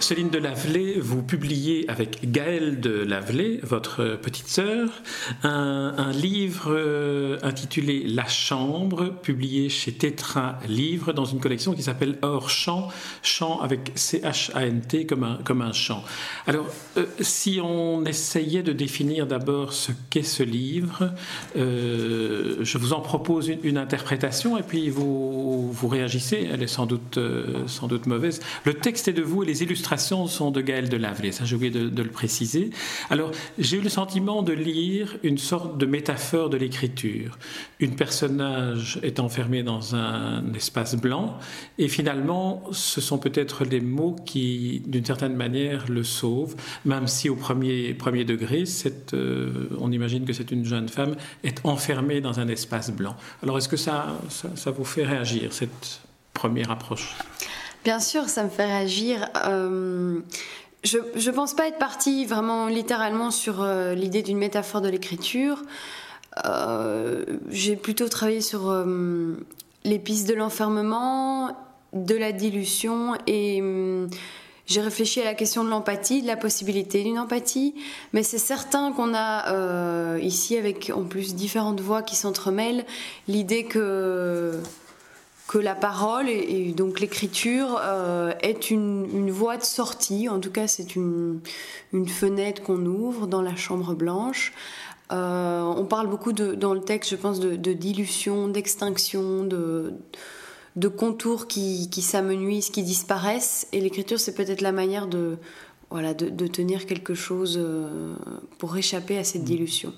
Céline de Lavelay, vous publiez avec Gaëlle de Lavelay, votre petite sœur, un, livre euh, intitulé La Chambre, publié chez Tetra Livre dans une collection qui s'appelle Hors Champ, chant avec C-H-A-N-T comme un, comme un chant. Alors, euh, si on essayait de définir d'abord ce qu'est ce livre, euh, je vous en propose une, interprétation et puis vous, vous réagissez. Elle est sans doute, sans doute mauvaise. Le texte est de vous et les illustrations sont de Gaël de Lavelay. Ça, j'ai oublié de, le préciser. Alors, j'ai eu le sentiment de lire une sorte de métaphore de l'écriture. Une personnage est enfermé dans un espace blanc et finalement, ce sont peut-être les mots qui, d'une certaine manière, le sauvent, même si au premier, premier degré, euh, on imagine que c'est une jeune femme, est enfermée dans un espace blanc. Alors, est-ce que ça, ça vous fait réagir, cette première approche? Bien sûr, ça me fait réagir. Euh, je ne pense pas être partie vraiment littéralement sur euh, l'idée d'une métaphore de l'écriture. Euh, j'ai plutôt travaillé sur les pistes de l'enfermement, de la dilution et j'ai réfléchi à la question de l'empathie, de la possibilité d'une empathie, mais c'est certain qu'on a ici, avec en plus différentes voix qui s'entremêlent, l'idée que que la parole et, donc l'écriture euh, est une, voie de sortie, en tout cas c'est une, fenêtre qu'on ouvre dans la chambre blanche. Euh, on parle beaucoup dans le texte, je pense, de, dilution, d'extinction, de, contours qui, qui s'amenuisent, qui disparaissent, et l'écriture c'est peut-être la manière de, voilà, de, tenir quelque chose euh, pour échapper à cette dilution.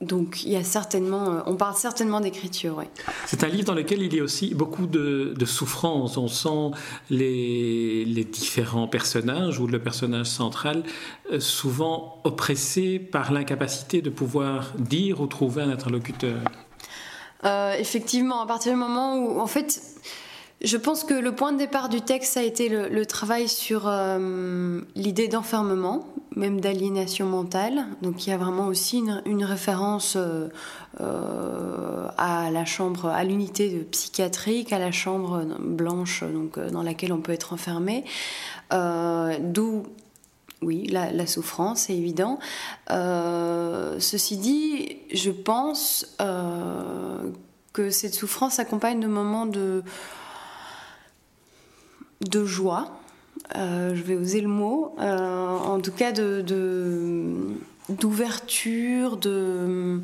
Donc il y a certainement, euh, on parle certainement d'écriture, oui. C'est un livre dans lequel il y a aussi beaucoup de, souffrance. On sent les, différents personnages ou le personnage central euh, souvent oppressé par l'incapacité de pouvoir dire ou trouver un interlocuteur. Euh, effectivement, à partir du moment où, en fait, je pense que le point de départ du texte a été le, travail sur euh, l'idée d'enfermement, même d'aliénation mentale. Donc il y a vraiment aussi une, référence euh, euh, à la chambre, à l'unité psychiatrique, à la chambre blanche donc, dans laquelle on peut être enfermé. D'où oui, la, souffrance, c'est évident. ceci dit, je pense que cette souffrance accompagne de moments de de joie, euh, je vais oser le mot, euh, en tout cas de, d'ouverture, de,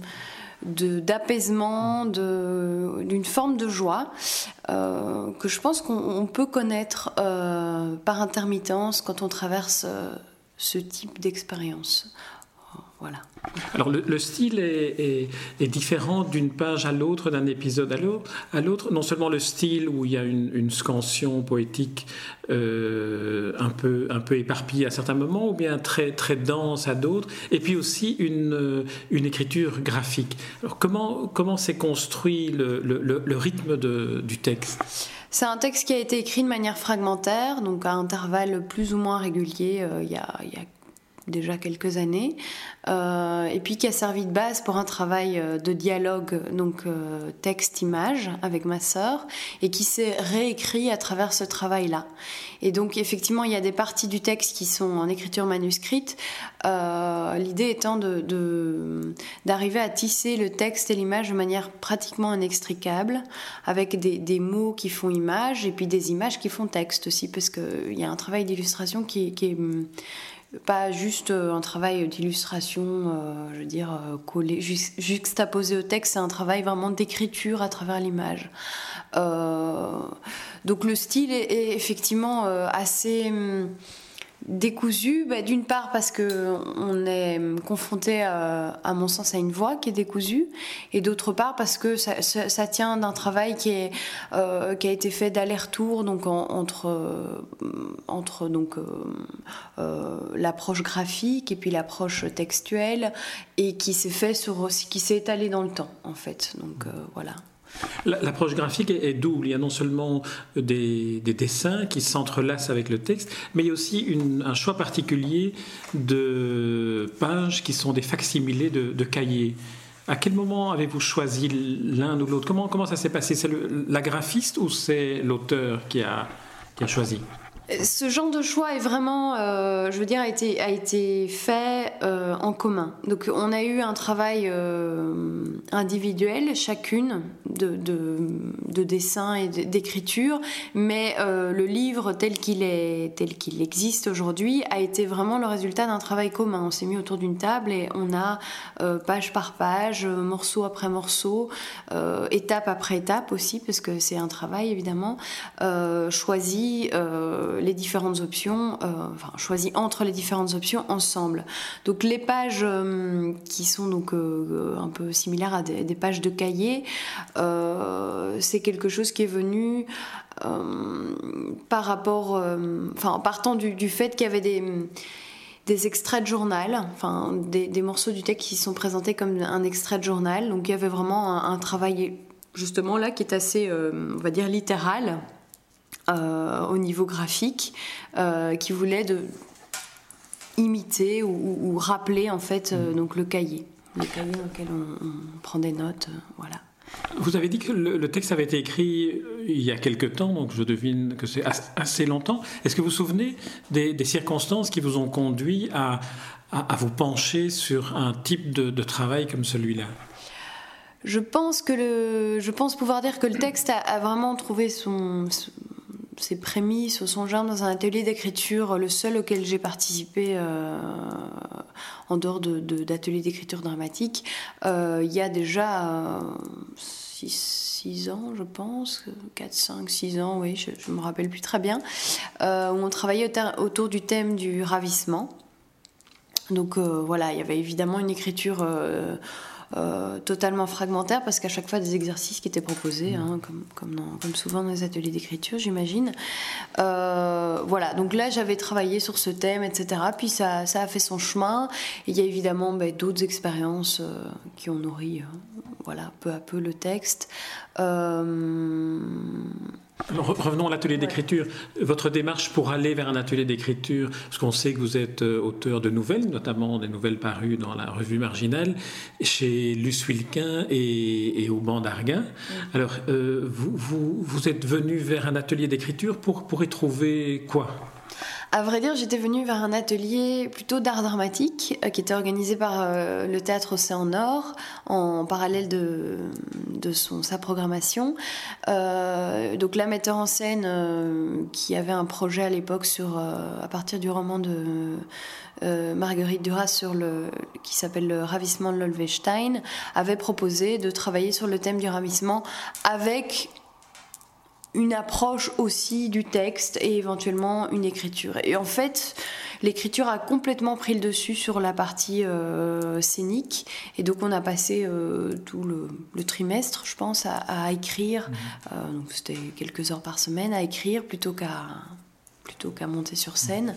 d'apaisement, d'une forme de joie euh, que je pense qu'on peut connaître par intermittence quand on traverse ce type d'expérience. Voilà. Alors le, style est, différent d'une page à l'autre, d'un épisode à l'autre. Non seulement le style où il y a une, scansion poétique euh, un, peu, un peu éparpillée à certains moments, ou bien très, très dense à d'autres, et puis aussi une, une écriture graphique. Alors comment, comment s'est construit le, le, rythme de, du texte? C'est un texte qui a été écrit de manière fragmentaire, donc à intervalles plus ou moins réguliers. Euh, il, y a, y a déjà quelques années, euh, et puis qui a servi de base pour un travail euh, de dialogue, donc euh, texte-image, avec ma sœur, et qui s'est réécrit à travers ce travail-là. Et donc effectivement, il y a des parties du texte qui sont en écriture manuscrite, l'idée étant de, d'arriver à tisser le texte et l'image de manière pratiquement inextricable, avec des, des, mots qui font image, et puis des images qui font texte aussi, parce qu'il y a un travail d'illustration qui est pas juste euh, un travail d'illustration, euh, je veux dire, euh, collé, juxtaposé au texte, c'est un travail vraiment d'écriture à travers l'image. donc le style est effectivement assez hum, décousu, bah, d'une part parce que on est confronté à, mon sens à une voix qui est décousue, et d'autre part parce que ça, tient d'un travail euh, qui a été fait d'aller-retour donc entre, euh, entre donc euh, l'approche graphique et puis l'approche textuelle et qui s'est fait sur qui s'est étalé dans le temps en fait. Donc voilà. L'approche graphique est, double. Il y a non seulement des, dessins qui s'entrelacent avec le texte, mais il y a aussi un choix particulier de pages qui sont des facsimilés de, cahiers. À quel moment avez-vous choisi l'un ou l'autre? Comment, comment ça s'est passé? C'est la graphiste ou c'est l'auteur qui a, qui a choisi? Ce genre de choix est vraiment, euh, je veux dire, a été, fait euh, en commun. Donc on a eu un travail euh, individuel, chacune, de, de, dessin et d'écriture, mais le livre tel qu'il est, tel qu'il existe aujourd'hui, a été vraiment le résultat d'un travail commun. On s'est mis autour d'une table et on a page par page, morceau après morceau, étape après étape aussi, parce que c'est un travail évidemment, choisi les différentes options, euh, enfin choisi entre les différentes options ensemble. Donc les pages euh, qui sont donc euh, un peu similaires à des, pages de cahier, c'est quelque chose qui est venu par rapport, enfin en partant du, fait qu'il y avait des extraits de journal, enfin des, morceaux du texte qui sont présentés comme un extrait de journal. Donc il y avait vraiment un, travail justement là qui est assez, on va dire, littéral euh, au niveau graphique euh, qui voulait de imiter ou, rappeler en fait euh, donc le cahier, le cahier dans lequel on, prend des notes, voilà. Vous avez dit que le, texte avait été écrit il y a quelque temps, donc je devine que c'est assez longtemps. Est-ce que vous vous souvenez des, circonstances qui vous ont conduit à, à, vous pencher sur un type de, travail comme celui-là? Je pense que le, je pense pouvoir dire que le texte a, a vraiment trouvé son, ses prémices, son genre dans un atelier d'écriture, le seul auquel j'ai participé euh, en dehors d'ateliers de, d'écriture dramatique, euh, il y a déjà 6 ans, je pense, 4, 5, 6 ans, oui, je ne me rappelle plus très bien, euh, où on travaillait autour du thème du ravissement. Donc voilà, il y avait évidemment une écriture euh, totalement fragmentaire parce qu'à chaque fois des exercices qui étaient proposés, hein, comme, comme, comme, souvent dans les ateliers d'écriture, j'imagine. Euh, voilà, donc là j'avais travaillé sur ce thème, etc. Puis ça, ça a fait son chemin. il y a évidemment ben, d'autres expériences euh, qui ont nourri voilà, peu à peu le texte. Revenons à l'atelier d'écriture. Votre démarche pour aller vers un atelier d'écriture, parce qu'on sait que vous êtes euh, auteur de nouvelles, notamment des nouvelles parues dans la revue marginale, chez Luce Wilquin et, au banc d'Arguin. Alors, euh, vous, vous, vous, êtes venu vers un atelier d'écriture pour, pour y trouver quoi? À vrai dire, j'étais venue vers un atelier plutôt d'art dramatique euh, qui était organisé par euh, le théâtre Océan Nord en parallèle de, de son, sa programmation. Euh, donc la metteur en scène qui avait un projet à l'époque sur à partir du roman de Marguerite Duras sur le qui s'appelle le ravissement de l'Olvestein avait proposé de travailler sur le thème du ravissement avec une approche aussi du texte et éventuellement une écriture. Et en fait, l'écriture a complètement pris le dessus sur la partie euh, scénique. Et donc, on a passé euh, tout le, trimestre, je pense, à, écrire. Mhm. Euh, donc, c'était quelques heures par semaine à écrire plutôt qu'à plutôt qu'à monter sur scène.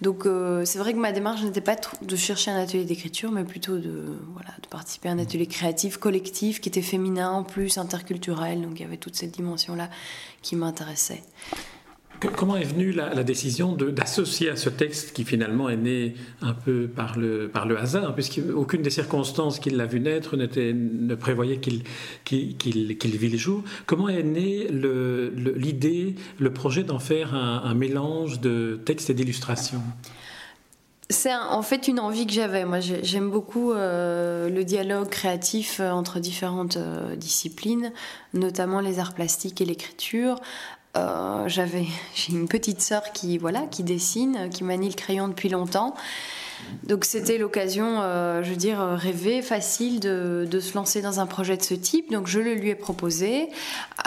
Donc euh, c'est vrai que ma démarche n'était pas de chercher un atelier d'écriture, mais plutôt de, voilà, de participer à un atelier créatif, collectif, qui était féminin en plus, interculturel. Donc il y avait toute cette dimension-là qui m'intéressait. Comment est venue la, décision d'associer à ce texte qui finalement est né un peu par le, par le hasard, puisqu'aucune des circonstances qu'il l'a vu naître ne prévoyait qu'il qu'il vit le jour Comment est née l'idée, le, projet d'en faire un, mélange de texte et d'illustration c'est en fait une envie que j'avais. Moi, j'aime beaucoup euh, le dialogue créatif euh, entre différentes euh, disciplines, notamment les arts plastiques et l'écriture. Euh, j'avais j'ai une petite sœur qui voilà qui dessine, qui manie le crayon depuis longtemps. Donc c'était l'occasion, euh, je veux dire, rêver, facile de, se lancer dans un projet de ce type. Donc je le lui ai proposé.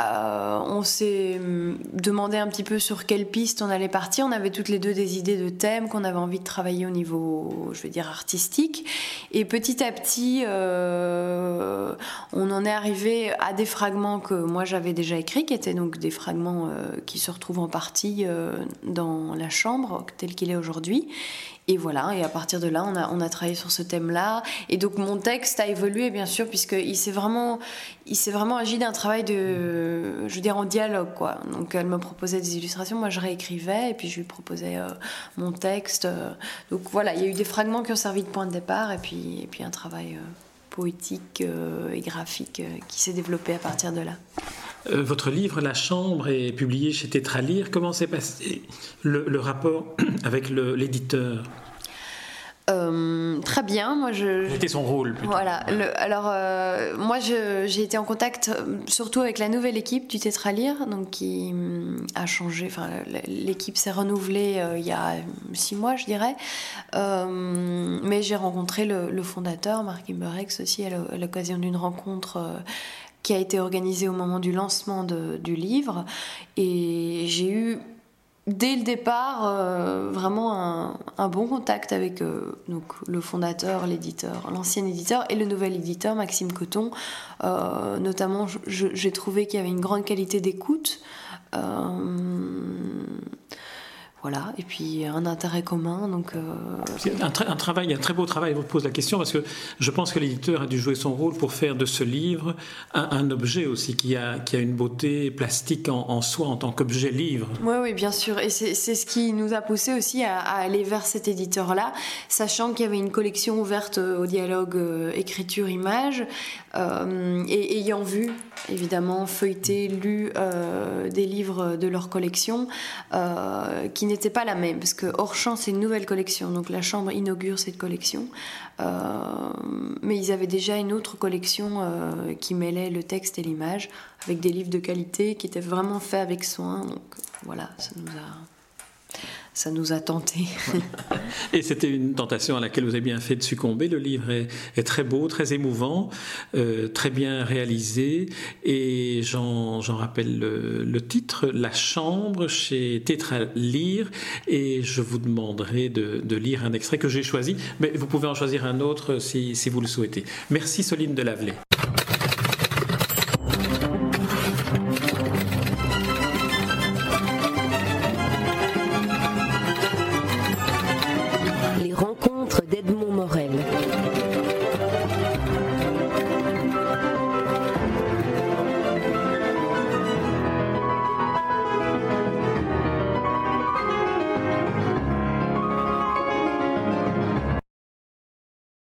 Euh, on s'est hum, demandé un petit peu sur quelle piste on allait partir. On avait toutes les deux des idées de thèmes qu'on avait envie de travailler au niveau, je veux dire, artistique. Et petit à petit, euh, on en est arrivé à des fragments que moi j'avais déjà écrits, qui étaient donc des fragments qui se retrouvent en partie dans la chambre tel qu'il est aujourd'hui. Et voilà, et à partir de là, on a, on a travaillé sur ce thème-là. Et donc mon texte a évolué, bien sûr, puisqu'il s'est vraiment, il s'est vraiment agi d'un travail de, je veux dire, en dialogue, quoi. Donc elle me proposait des illustrations, moi je réécrivais, et puis je lui proposais euh, mon texte. Donc voilà, il y a eu des fragments qui ont servi de point de départ, et puis, et puis un travail euh, poétique euh, et graphique qui s'est développé à partir de là. Euh, votre livre La Chambre est publié chez Tétralire. Comment s'est passé le, rapport avec l'éditeur? Euh, très bien, moi je. C'était son rôle. Voilà. alors euh, moi j'ai été en contact surtout avec la nouvelle équipe du Tétralire, donc qui hum, a changé. Enfin, l'équipe s'est renouvelée il y a six mois, je dirais. mais j'ai rencontré le, fondateur, Marc Imberex, aussi à l'occasion d'une rencontre qui a été organisée au moment du lancement du livre. Et j'ai eu dès le départ euh, vraiment un, bon contact avec euh, donc, le fondateur, l'éditeur, l'ancien éditeur et le nouvel éditeur, Maxime Coton. Euh, notamment, j'ai trouvé qu'il y avait une grande qualité d'écoute voilà, et puis un intérêt commun. Donc, euh, un, un, travail, un très beau travail, vous pose la question, parce que je pense que l'éditeur a dû jouer son rôle pour faire de ce livre un, objet aussi qui a, qui a une beauté plastique en, soi, en tant qu'objet livre. Oui, oui, bien sûr. Et c'est ce qui nous a poussé aussi à, aller vers cet éditeur-là, sachant qu'il y avait une collection ouverte au dialogue euh, écriture-image, euh, et ayant vu, évidemment, feuilleté, lu des livres de leur collection, qui n'était pas la même, parce que Hors Champ, c'est une nouvelle collection, donc la Chambre inaugure cette collection. Euh, mais ils avaient déjà une autre collection euh, qui mêlait le texte et l'image, avec des livres de qualité qui étaient vraiment faits avec soin. Donc voilà, ça nous a ça nous a tenté. Et c'était une tentation à laquelle vous avez bien fait de succomber. Le livre est, très beau, très émouvant, euh, très bien réalisé. Et j'en rappelle le, titre, La Chambre chez Tétra Lire. Et je vous demanderai de, lire un extrait que j'ai choisi. Mais vous pouvez en choisir un autre si, vous le souhaitez. Merci Soline Delavelay.